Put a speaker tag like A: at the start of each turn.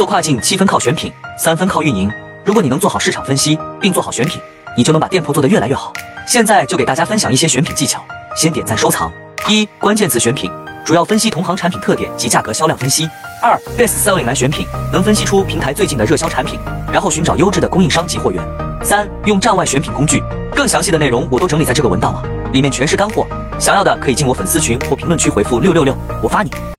A: 做跨境七分靠选品三分靠运营。如果你能做好市场分析并做好选品你就能把店铺做得越来越好。现在就给大家分享一些选品技巧先点赞收藏。一关键词选品主要分析同行产品特点及价格销量分析。二 best selling 来选品能分析出平台最近的热销产品然后寻找优质的供应商及货源。三用站外选品工具。更详细的内容我都整理在这个文档了里面全是干货想要的可以进我粉丝群或评论区回复六六六我发你。